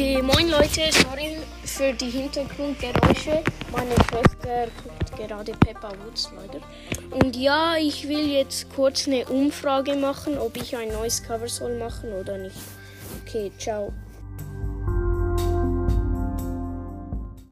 Okay, moin Leute, sorry für die Hintergrundgeräusche. Meine Schwester guckt gerade Peppa Woods leider. Und ja, ich will jetzt kurz eine Umfrage machen, ob ich ein neues Cover soll machen oder nicht. Okay, ciao.